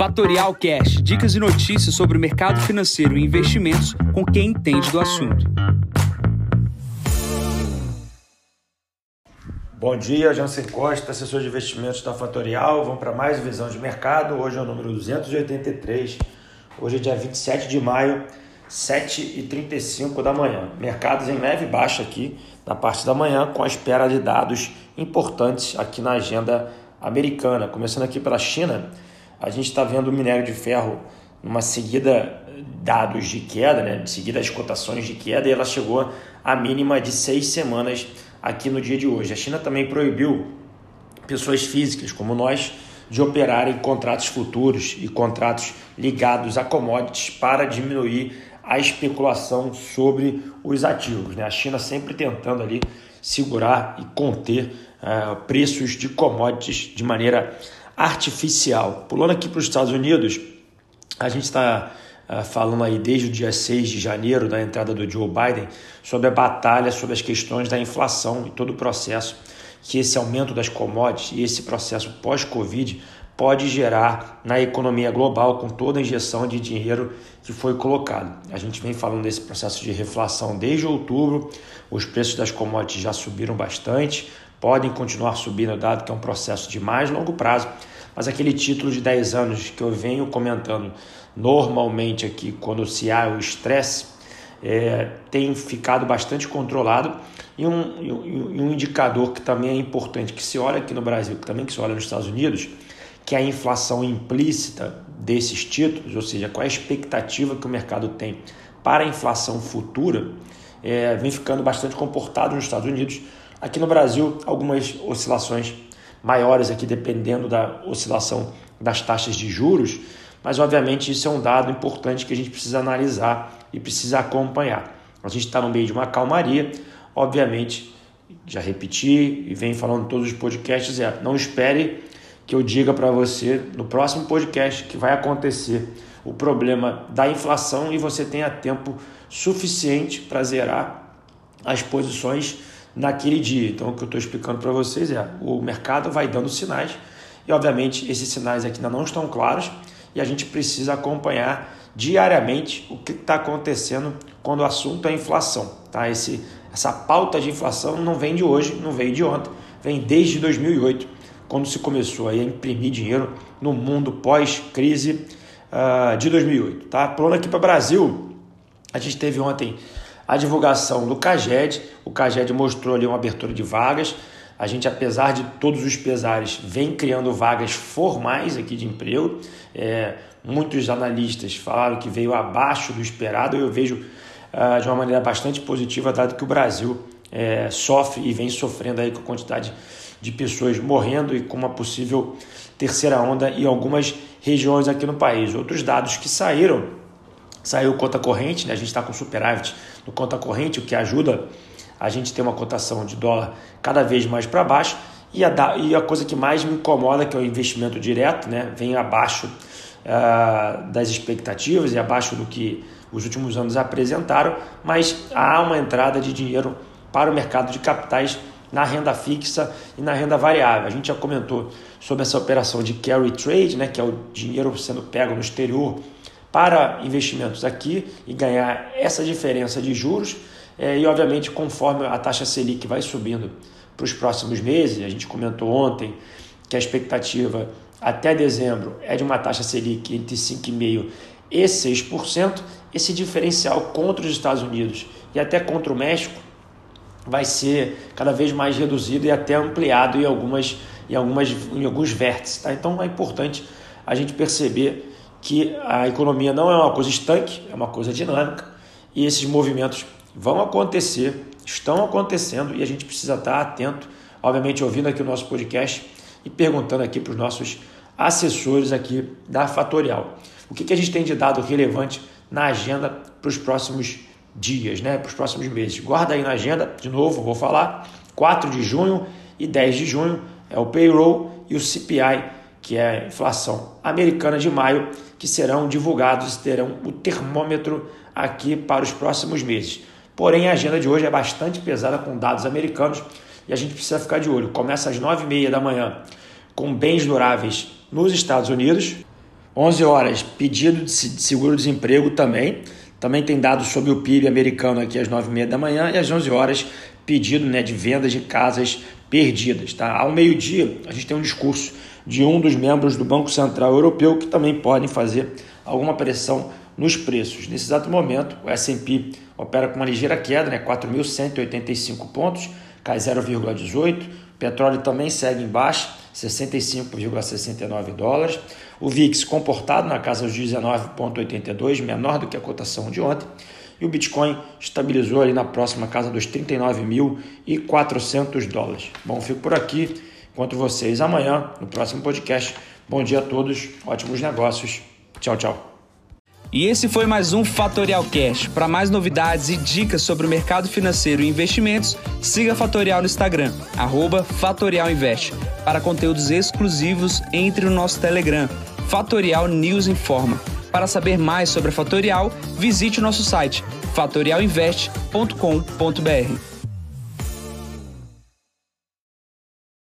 Fatorial Cash, dicas e notícias sobre o mercado financeiro e investimentos com quem entende do assunto. Bom dia, Jansen Costa, assessor de investimentos da Fatorial. Vamos para mais visão de mercado. Hoje é o número 283. Hoje é dia 27 de maio, 7h35 da manhã. Mercados em leve baixa aqui na parte da manhã, com a espera de dados importantes aqui na agenda americana. Começando aqui pela China, a gente está vendo o minério de ferro numa seguida dados de queda, né? de seguida as cotações de queda, e ela chegou à mínima de seis semanas aqui no dia de hoje. A China também proibiu pessoas físicas, como nós, de operarem contratos futuros e contratos ligados a commodities para diminuir a especulação sobre os ativos. Né? A China sempre tentando ali segurar e conter uh, preços de commodities de maneira artificial. Pulando aqui para os Estados Unidos, a gente está uh, falando aí desde o dia 6 de janeiro, da entrada do Joe Biden, sobre a batalha sobre as questões da inflação e todo o processo que esse aumento das commodities e esse processo pós-Covid pode gerar na economia global com toda a injeção de dinheiro que foi colocado. A gente vem falando desse processo de reflação desde outubro, os preços das commodities já subiram bastante, podem continuar subindo, dado que é um processo de mais longo prazo, mas aquele título de 10 anos que eu venho comentando normalmente aqui, quando se há o estresse, é, tem ficado bastante controlado e um, e um indicador que também é importante, que se olha aqui no Brasil, que também que se olha nos Estados Unidos, que é a inflação implícita desses títulos, ou seja, qual é a expectativa que o mercado tem para a inflação futura, é, vem ficando bastante comportado nos Estados Unidos. Aqui no Brasil, algumas oscilações maiores aqui dependendo da oscilação das taxas de juros, mas obviamente isso é um dado importante que a gente precisa analisar e precisa acompanhar. A gente está no meio de uma calmaria, obviamente, já repeti e venho falando em todos os podcasts, é não espere que eu diga para você no próximo podcast que vai acontecer o problema da inflação e você tenha tempo suficiente para zerar as posições naquele dia. Então, o que eu estou explicando para vocês é o mercado vai dando sinais e, obviamente, esses sinais aqui ainda não estão claros e a gente precisa acompanhar diariamente o que está acontecendo quando o assunto é inflação. Tá? Esse, essa pauta de inflação não vem de hoje, não veio de ontem, vem desde 2008, quando se começou a imprimir dinheiro no mundo pós-crise uh, de 2008. Tá? Pulando aqui para o Brasil, a gente teve ontem a divulgação do CAGED. O CAGED mostrou ali uma abertura de vagas. A gente, apesar de todos os pesares, vem criando vagas formais aqui de emprego. É, muitos analistas falaram que veio abaixo do esperado. Eu vejo uh, de uma maneira bastante positiva, dado que o Brasil é, sofre e vem sofrendo aí com a quantidade de pessoas morrendo e com uma possível terceira onda em algumas regiões aqui no país. Outros dados que saíram Saiu conta corrente, né? a gente está com superávit no conta corrente, o que ajuda a gente ter uma cotação de dólar cada vez mais para baixo. E a, e a coisa que mais me incomoda, que é o investimento direto, né? vem abaixo uh, das expectativas e abaixo do que os últimos anos apresentaram, mas há uma entrada de dinheiro para o mercado de capitais na renda fixa e na renda variável. A gente já comentou sobre essa operação de carry trade, né, que é o dinheiro sendo pego no exterior para investimentos aqui e ganhar essa diferença de juros. É, e, obviamente, conforme a taxa Selic vai subindo para os próximos meses, a gente comentou ontem que a expectativa até dezembro é de uma taxa Selic entre 5,5% e 6%. Esse diferencial contra os Estados Unidos e até contra o México vai ser cada vez mais reduzido e até ampliado em, algumas, em, algumas, em alguns vértices. Tá? Então é importante a gente perceber que a economia não é uma coisa estanque, é uma coisa dinâmica e esses movimentos vão acontecer, estão acontecendo e a gente precisa estar atento, obviamente ouvindo aqui o nosso podcast e perguntando aqui para os nossos assessores aqui da Fatorial. O que, que a gente tem de dado relevante na agenda para os próximos dias, né? para os próximos meses. Guarda aí na agenda, de novo, vou falar, 4 de junho e 10 de junho é o payroll e o CPI que é a inflação americana de maio, que serão divulgados e terão o termômetro aqui para os próximos meses. Porém, a agenda de hoje é bastante pesada com dados americanos e a gente precisa ficar de olho. Começa às 9h30 da manhã com bens duráveis nos Estados Unidos. 11 horas, pedido de seguro-desemprego também. Também tem dados sobre o PIB americano aqui às 9h30 da manhã e às 11 horas, pedido né, de vendas de casas perdidas. Tá? Ao meio-dia, a gente tem um discurso de um dos membros do Banco Central Europeu que também podem fazer alguma pressão nos preços. Nesse exato momento, o S&P opera com uma ligeira queda, né, 4.185 pontos, cai 0,18. Petróleo também segue em baixa, 65,69 dólares. O VIX comportado na casa dos 19,82, menor do que a cotação de ontem. E o Bitcoin estabilizou ali na próxima casa dos 39.400 dólares. Bom, fico por aqui. Encontro vocês amanhã no próximo podcast. Bom dia a todos, ótimos negócios. Tchau, tchau. E esse foi mais um Fatorial Cash. Para mais novidades e dicas sobre o mercado financeiro e investimentos, siga Fatorial no Instagram, @fatorialinvest. Para conteúdos exclusivos, entre no nosso Telegram, Fatorial News Informa. Para saber mais sobre a Fatorial, visite o nosso site fatorialinvest.com.br.